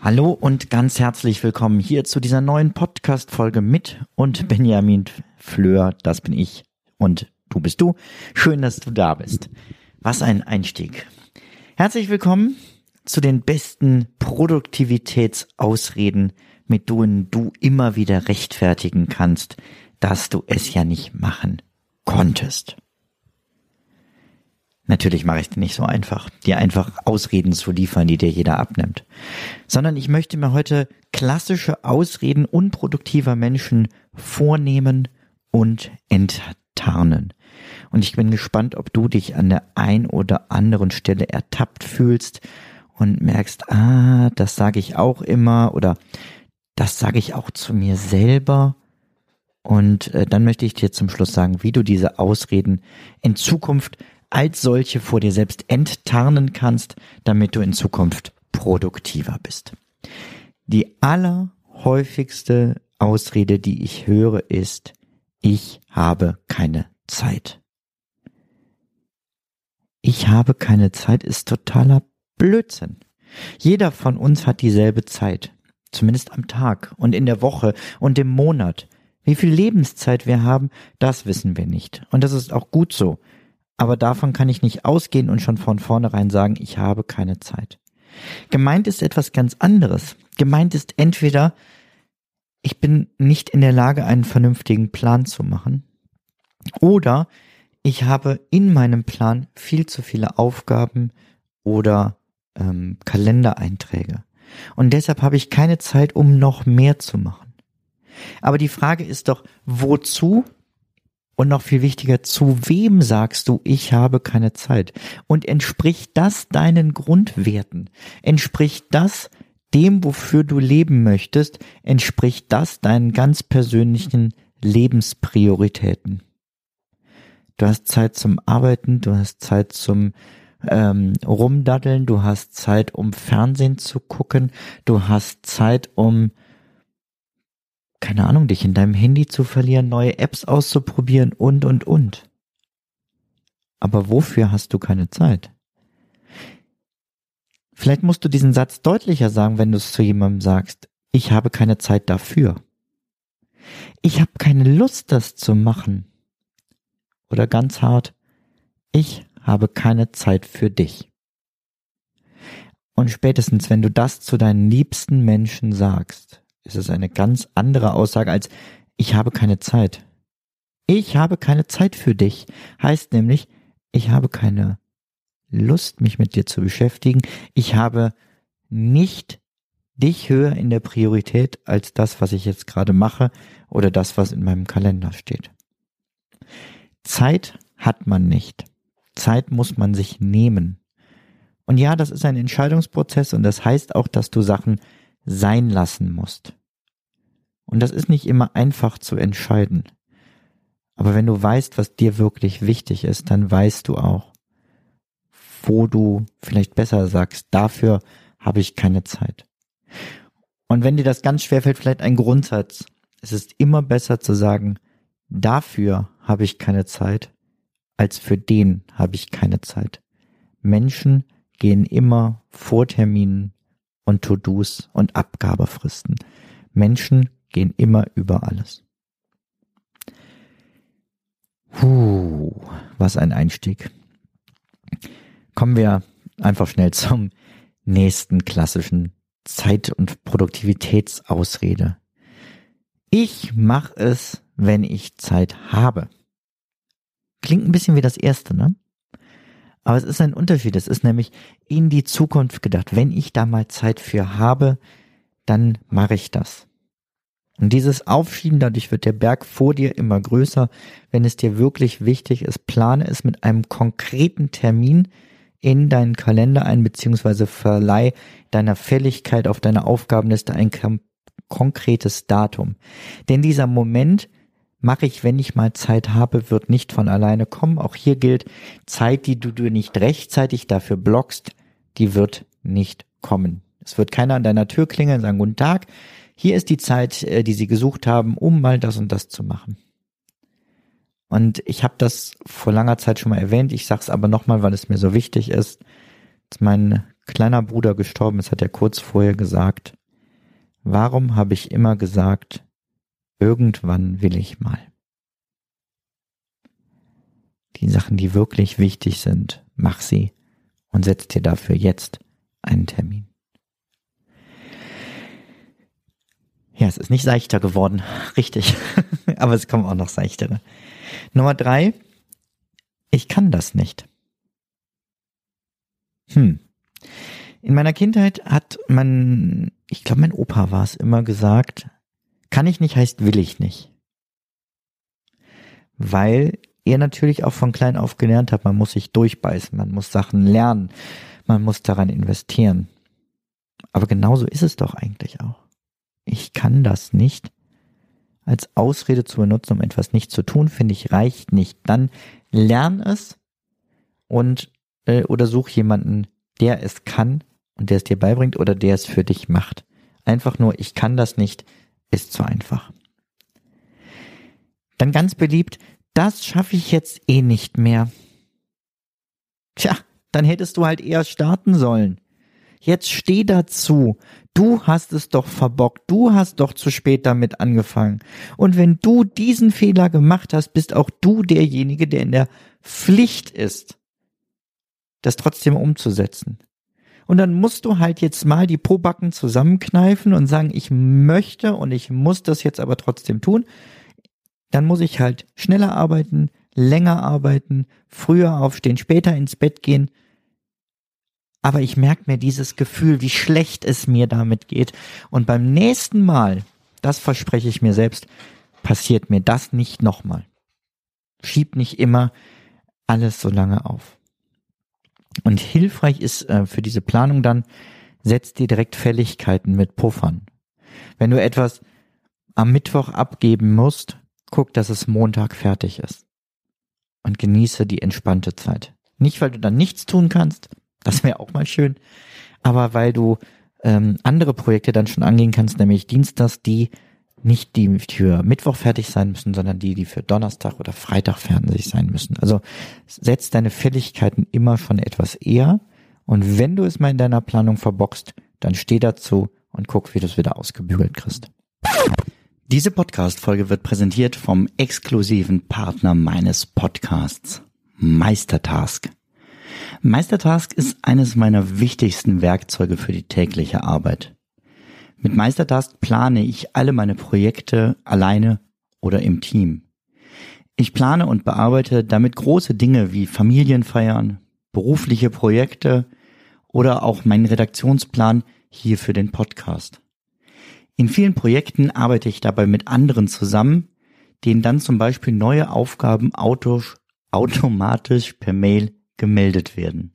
Hallo und ganz herzlich willkommen hier zu dieser neuen Podcast-Folge mit und Benjamin Fleur, das bin ich und du bist du. Schön, dass du da bist. Was ein Einstieg. Herzlich willkommen zu den besten Produktivitätsausreden, mit denen du immer wieder rechtfertigen kannst, dass du es ja nicht machen konntest. Natürlich mache ich es nicht so einfach, dir einfach Ausreden zu liefern, die dir jeder abnimmt, sondern ich möchte mir heute klassische Ausreden unproduktiver Menschen vornehmen und enttarnen. Und ich bin gespannt, ob du dich an der ein oder anderen Stelle ertappt fühlst und merkst, ah, das sage ich auch immer oder das sage ich auch zu mir selber. Und äh, dann möchte ich dir zum Schluss sagen, wie du diese Ausreden in Zukunft als solche vor dir selbst enttarnen kannst, damit du in Zukunft produktiver bist. Die allerhäufigste Ausrede, die ich höre, ist, ich habe keine Zeit. Ich habe keine Zeit ist totaler Blödsinn. Jeder von uns hat dieselbe Zeit, zumindest am Tag und in der Woche und im Monat. Wie viel Lebenszeit wir haben, das wissen wir nicht. Und das ist auch gut so aber davon kann ich nicht ausgehen und schon von vornherein sagen, ich habe keine Zeit. Gemeint ist etwas ganz anderes. Gemeint ist entweder, ich bin nicht in der Lage, einen vernünftigen Plan zu machen, oder ich habe in meinem Plan viel zu viele Aufgaben oder ähm, Kalendereinträge. Und deshalb habe ich keine Zeit, um noch mehr zu machen. Aber die Frage ist doch, wozu und noch viel wichtiger, zu wem sagst du, ich habe keine Zeit? Und entspricht das deinen Grundwerten? Entspricht das dem, wofür du leben möchtest? Entspricht das deinen ganz persönlichen Lebensprioritäten? Du hast Zeit zum Arbeiten, du hast Zeit zum ähm, Rumdaddeln, du hast Zeit, um Fernsehen zu gucken, du hast Zeit, um keine Ahnung, dich in deinem Handy zu verlieren, neue Apps auszuprobieren und, und, und. Aber wofür hast du keine Zeit? Vielleicht musst du diesen Satz deutlicher sagen, wenn du es zu jemandem sagst. Ich habe keine Zeit dafür. Ich habe keine Lust, das zu machen. Oder ganz hart, ich habe keine Zeit für dich. Und spätestens, wenn du das zu deinen liebsten Menschen sagst, ist es eine ganz andere Aussage als ich habe keine Zeit. Ich habe keine Zeit für dich heißt nämlich, ich habe keine Lust, mich mit dir zu beschäftigen. Ich habe nicht dich höher in der Priorität als das, was ich jetzt gerade mache oder das, was in meinem Kalender steht. Zeit hat man nicht. Zeit muss man sich nehmen. Und ja, das ist ein Entscheidungsprozess und das heißt auch, dass du Sachen sein lassen musst. Und das ist nicht immer einfach zu entscheiden. Aber wenn du weißt, was dir wirklich wichtig ist, dann weißt du auch, wo du vielleicht besser sagst, dafür habe ich keine Zeit. Und wenn dir das ganz schwer fällt, vielleicht ein Grundsatz. Es ist immer besser zu sagen, dafür habe ich keine Zeit, als für den habe ich keine Zeit. Menschen gehen immer vor Terminen und To-Dos und Abgabefristen. Menschen gehen immer über alles. Puh, was ein Einstieg. Kommen wir einfach schnell zum nächsten klassischen Zeit- und Produktivitätsausrede. Ich mache es, wenn ich Zeit habe. Klingt ein bisschen wie das erste, ne? Aber es ist ein Unterschied. Es ist nämlich in die Zukunft gedacht. Wenn ich da mal Zeit für habe, dann mache ich das. Und dieses Aufschieben, dadurch wird der Berg vor dir immer größer. Wenn es dir wirklich wichtig ist, plane es mit einem konkreten Termin in deinen Kalender ein, beziehungsweise verleih deiner Fälligkeit auf deiner Aufgabenliste ein konkretes Datum. Denn dieser Moment, mache ich, wenn ich mal Zeit habe, wird nicht von alleine kommen. Auch hier gilt, Zeit, die du dir nicht rechtzeitig dafür blockst, die wird nicht kommen. Es wird keiner an deiner Tür klingeln und sagen, guten Tag, hier ist die Zeit, äh, die sie gesucht haben, um mal das und das zu machen. Und ich habe das vor langer Zeit schon mal erwähnt, ich sage es aber nochmal, weil es mir so wichtig ist. Als mein kleiner Bruder gestorben ist, hat er kurz vorher gesagt, warum habe ich immer gesagt, irgendwann will ich mal. Die Sachen, die wirklich wichtig sind, mach sie und setz dir dafür jetzt einen Termin. Ja, es ist nicht seichter geworden, richtig. Aber es kommen auch noch seichtere. Nummer drei, ich kann das nicht. Hm. In meiner Kindheit hat man, ich glaube, mein Opa war es immer gesagt, kann ich nicht heißt will ich nicht. Weil er natürlich auch von klein auf gelernt hat, man muss sich durchbeißen, man muss Sachen lernen, man muss daran investieren. Aber genauso ist es doch eigentlich auch ich kann das nicht, als Ausrede zu benutzen, um etwas nicht zu tun, finde ich, reicht nicht. Dann lern es und äh, oder such jemanden, der es kann und der es dir beibringt oder der es für dich macht. Einfach nur, ich kann das nicht, ist zu einfach. Dann ganz beliebt, das schaffe ich jetzt eh nicht mehr. Tja, dann hättest du halt eher starten sollen. Jetzt steh dazu. Du hast es doch verbockt. Du hast doch zu spät damit angefangen. Und wenn du diesen Fehler gemacht hast, bist auch du derjenige, der in der Pflicht ist, das trotzdem umzusetzen. Und dann musst du halt jetzt mal die Pobacken zusammenkneifen und sagen, ich möchte und ich muss das jetzt aber trotzdem tun. Dann muss ich halt schneller arbeiten, länger arbeiten, früher aufstehen, später ins Bett gehen aber ich merke mir dieses Gefühl, wie schlecht es mir damit geht. Und beim nächsten Mal, das verspreche ich mir selbst, passiert mir das nicht nochmal. Schieb nicht immer alles so lange auf. Und hilfreich ist äh, für diese Planung dann, setz dir direkt Fälligkeiten mit Puffern. Wenn du etwas am Mittwoch abgeben musst, guck, dass es Montag fertig ist. Und genieße die entspannte Zeit. Nicht, weil du dann nichts tun kannst, das wäre auch mal schön. Aber weil du ähm, andere Projekte dann schon angehen kannst, nämlich Dienstags, die nicht die für Mittwoch fertig sein müssen, sondern die, die für Donnerstag oder Freitag fertig sein müssen. Also setz deine Fälligkeiten immer schon etwas eher. Und wenn du es mal in deiner Planung verboxt, dann steh dazu und guck, wie du es wieder ausgebügelt kriegst. Diese Podcast-Folge wird präsentiert vom exklusiven Partner meines Podcasts, Meistertask. Meistertask ist eines meiner wichtigsten Werkzeuge für die tägliche Arbeit. Mit Meistertask plane ich alle meine Projekte alleine oder im Team. Ich plane und bearbeite damit große Dinge wie Familienfeiern, berufliche Projekte oder auch meinen Redaktionsplan hier für den Podcast. In vielen Projekten arbeite ich dabei mit anderen zusammen, denen dann zum Beispiel neue Aufgaben automatisch per Mail gemeldet werden.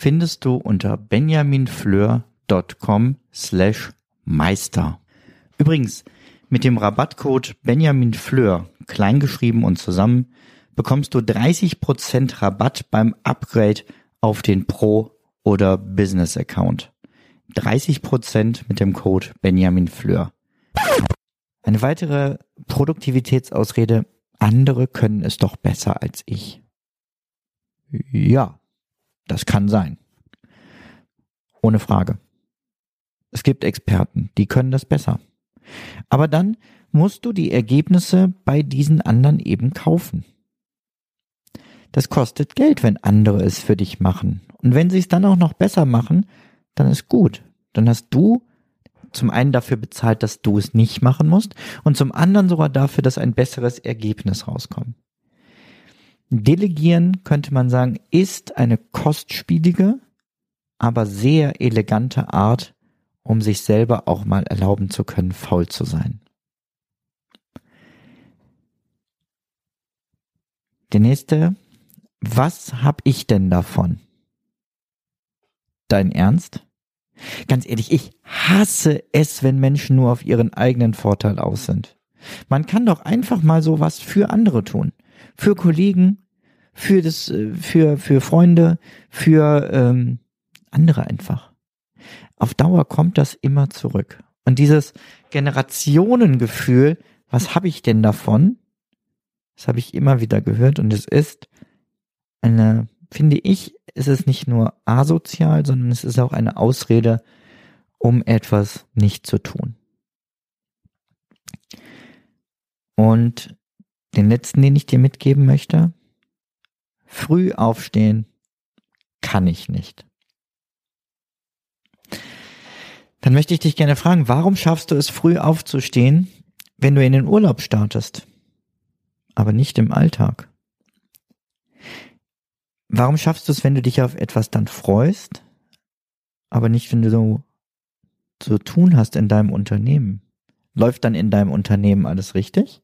findest du unter benjaminfleur.com slash meister. Übrigens, mit dem Rabattcode benjaminfleur, kleingeschrieben und zusammen, bekommst du 30% Rabatt beim Upgrade auf den Pro- oder Business-Account. 30% mit dem Code benjaminfleur. Eine weitere Produktivitätsausrede andere können es doch besser als ich. Ja, das kann sein. Ohne Frage. Es gibt Experten, die können das besser. Aber dann musst du die Ergebnisse bei diesen anderen eben kaufen. Das kostet Geld, wenn andere es für dich machen. Und wenn sie es dann auch noch besser machen, dann ist gut. Dann hast du zum einen dafür bezahlt, dass du es nicht machen musst und zum anderen sogar dafür, dass ein besseres Ergebnis rauskommt. Delegieren, könnte man sagen, ist eine kostspielige, aber sehr elegante Art, um sich selber auch mal erlauben zu können, faul zu sein. Der nächste, was hab ich denn davon? Dein Ernst? Ganz ehrlich, ich hasse es, wenn Menschen nur auf ihren eigenen Vorteil aus sind. Man kann doch einfach mal so was für andere tun. Für Kollegen, für das, äh, für, für Freunde, für ähm, andere einfach. Auf Dauer kommt das immer zurück. Und dieses Generationengefühl, was habe ich denn davon? Das habe ich immer wieder gehört und es ist eine, finde ich, ist es nicht nur asozial, sondern es ist auch eine Ausrede, um etwas nicht zu tun. Und den letzten, den ich dir mitgeben möchte, früh aufstehen kann ich nicht. Dann möchte ich dich gerne fragen, warum schaffst du es früh aufzustehen, wenn du in den Urlaub startest, aber nicht im Alltag? Warum schaffst du es, wenn du dich auf etwas dann freust, aber nicht, wenn du so zu tun hast in deinem Unternehmen? Läuft dann in deinem Unternehmen alles richtig?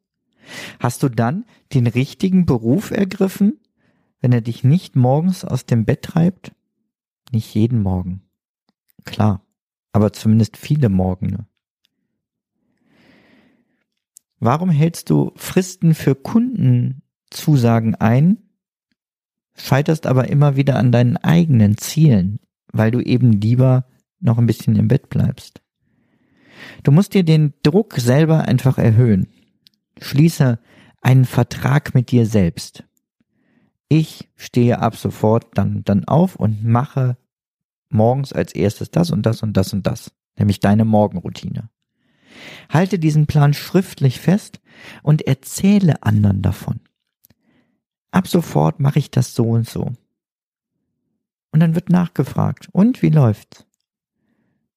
Hast du dann den richtigen Beruf ergriffen, wenn er dich nicht morgens aus dem Bett treibt? Nicht jeden Morgen. Klar, aber zumindest viele Morgen. Warum hältst du Fristen für Kundenzusagen ein, scheiterst aber immer wieder an deinen eigenen Zielen, weil du eben lieber noch ein bisschen im Bett bleibst. Du musst dir den Druck selber einfach erhöhen. Schließe einen Vertrag mit dir selbst. Ich stehe ab sofort dann, dann auf und mache morgens als erstes das und das und das und das, nämlich deine Morgenroutine. Halte diesen Plan schriftlich fest und erzähle anderen davon ab sofort mache ich das so und so. Und dann wird nachgefragt, und wie läuft's?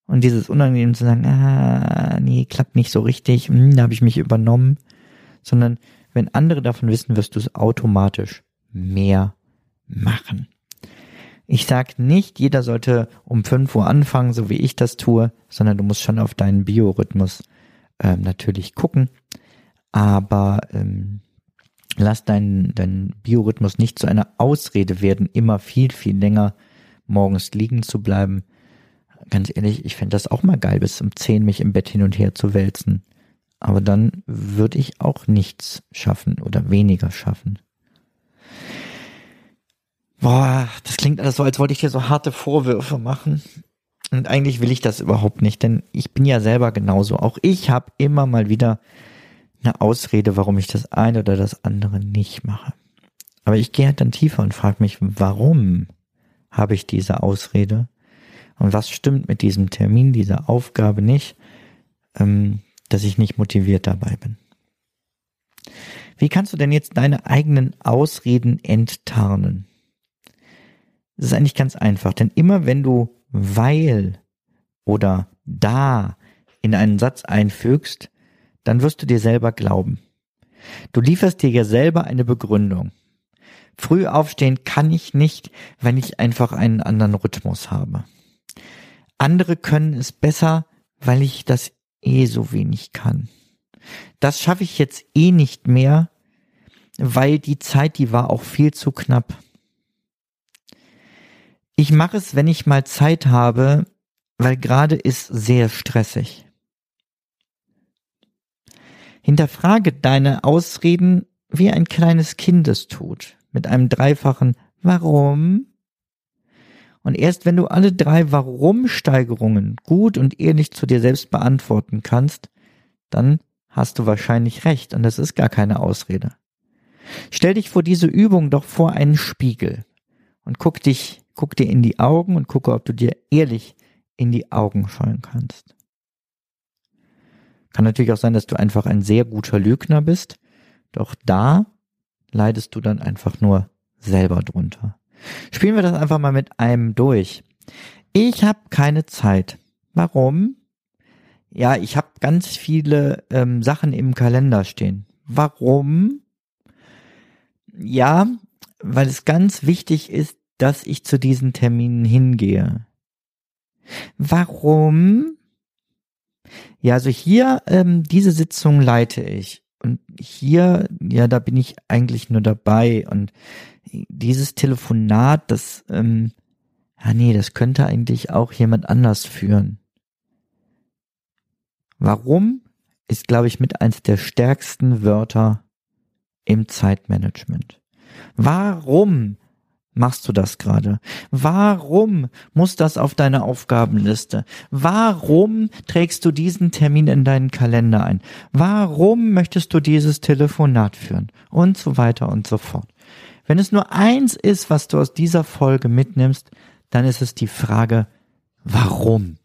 Und dieses Unangenehm zu sagen, ah, nee, klappt nicht so richtig, hm, da habe ich mich übernommen, sondern wenn andere davon wissen, wirst du es automatisch mehr machen. Ich sag nicht, jeder sollte um 5 Uhr anfangen, so wie ich das tue, sondern du musst schon auf deinen Biorhythmus ähm, natürlich gucken. Aber ähm, lass deinen dein Biorhythmus nicht zu einer Ausrede werden, immer viel, viel länger morgens liegen zu bleiben. Ganz ehrlich, ich fände das auch mal geil, bis um 10 mich im Bett hin und her zu wälzen. Aber dann würde ich auch nichts schaffen oder weniger schaffen. Boah, das klingt alles so, als wollte ich dir so harte Vorwürfe machen. Und eigentlich will ich das überhaupt nicht, denn ich bin ja selber genauso. Auch ich habe immer mal wieder eine Ausrede, warum ich das eine oder das andere nicht mache. Aber ich gehe halt dann tiefer und frage mich, warum habe ich diese Ausrede? Und was stimmt mit diesem Termin, dieser Aufgabe nicht, ähm, dass ich nicht motiviert dabei bin? Wie kannst du denn jetzt deine eigenen Ausreden enttarnen? Das ist eigentlich ganz einfach, denn immer wenn du weil oder da in einen Satz einfügst, dann wirst du dir selber glauben. Du lieferst dir ja selber eine Begründung. Früh aufstehen kann ich nicht, wenn ich einfach einen anderen Rhythmus habe. Andere können es besser, weil ich das eh so wenig kann. Das schaffe ich jetzt eh nicht mehr, weil die Zeit, die war auch viel zu knapp. Ich mache es, wenn ich mal Zeit habe, weil gerade ist sehr stressig. Hinterfrage deine Ausreden, wie ein kleines Kind es tut, mit einem dreifachen Warum. Und erst wenn du alle drei Warum-Steigerungen gut und ehrlich zu dir selbst beantworten kannst, dann hast du wahrscheinlich recht und das ist gar keine Ausrede. Stell dich vor diese Übung doch vor einen Spiegel und guck dich, guck dir in die Augen und gucke, ob du dir ehrlich in die Augen schauen kannst. Kann natürlich auch sein, dass du einfach ein sehr guter Lügner bist. Doch da leidest du dann einfach nur selber drunter. Spielen wir das einfach mal mit einem durch. Ich habe keine Zeit. Warum? Ja, ich habe ganz viele ähm, Sachen im Kalender stehen. Warum? Ja, weil es ganz wichtig ist, dass ich zu diesen Terminen hingehe. Warum? Ja, also hier, ähm, diese Sitzung leite ich. Und hier, ja, da bin ich eigentlich nur dabei. Und dieses Telefonat, das, ähm, ja, nee, das könnte eigentlich auch jemand anders führen. Warum ist, glaube ich, mit eins der stärksten Wörter im Zeitmanagement. Warum machst du das gerade? Warum muss das auf deine Aufgabenliste? Warum trägst du diesen Termin in deinen Kalender ein? Warum möchtest du dieses Telefonat führen? Und so weiter und so fort. Wenn es nur eins ist, was du aus dieser Folge mitnimmst, dann ist es die Frage, warum?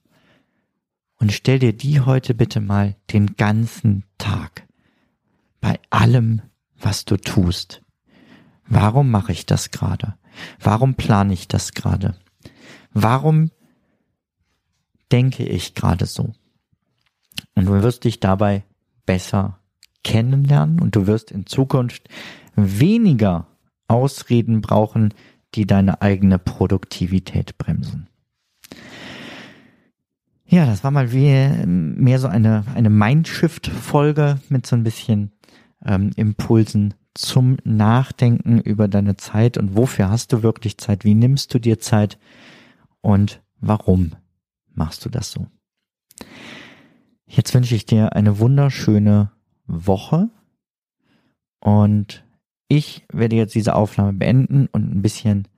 Und stell dir die heute bitte mal den ganzen Tag. Bei allem, was du tust. Warum mache ich das gerade? Warum plane ich das gerade? Warum denke ich gerade so? Und du wirst dich dabei besser kennenlernen und du wirst in Zukunft weniger Ausreden brauchen, die deine eigene Produktivität bremsen. Ja, das war mal wie mehr so eine, eine Mindshift-Folge mit so ein bisschen ähm, Impulsen zum Nachdenken über deine Zeit und wofür hast du wirklich Zeit, wie nimmst du dir Zeit und warum machst du das so. Jetzt wünsche ich dir eine wunderschöne Woche und ich werde jetzt diese Aufnahme beenden und ein bisschen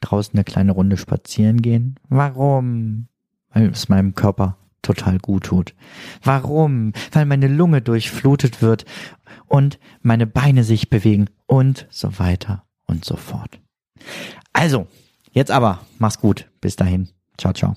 draußen eine kleine Runde spazieren gehen. Warum? Weil es meinem Körper total gut tut. Warum? Weil meine Lunge durchflutet wird und meine Beine sich bewegen und so weiter und so fort. Also, jetzt aber, mach's gut. Bis dahin. Ciao, ciao.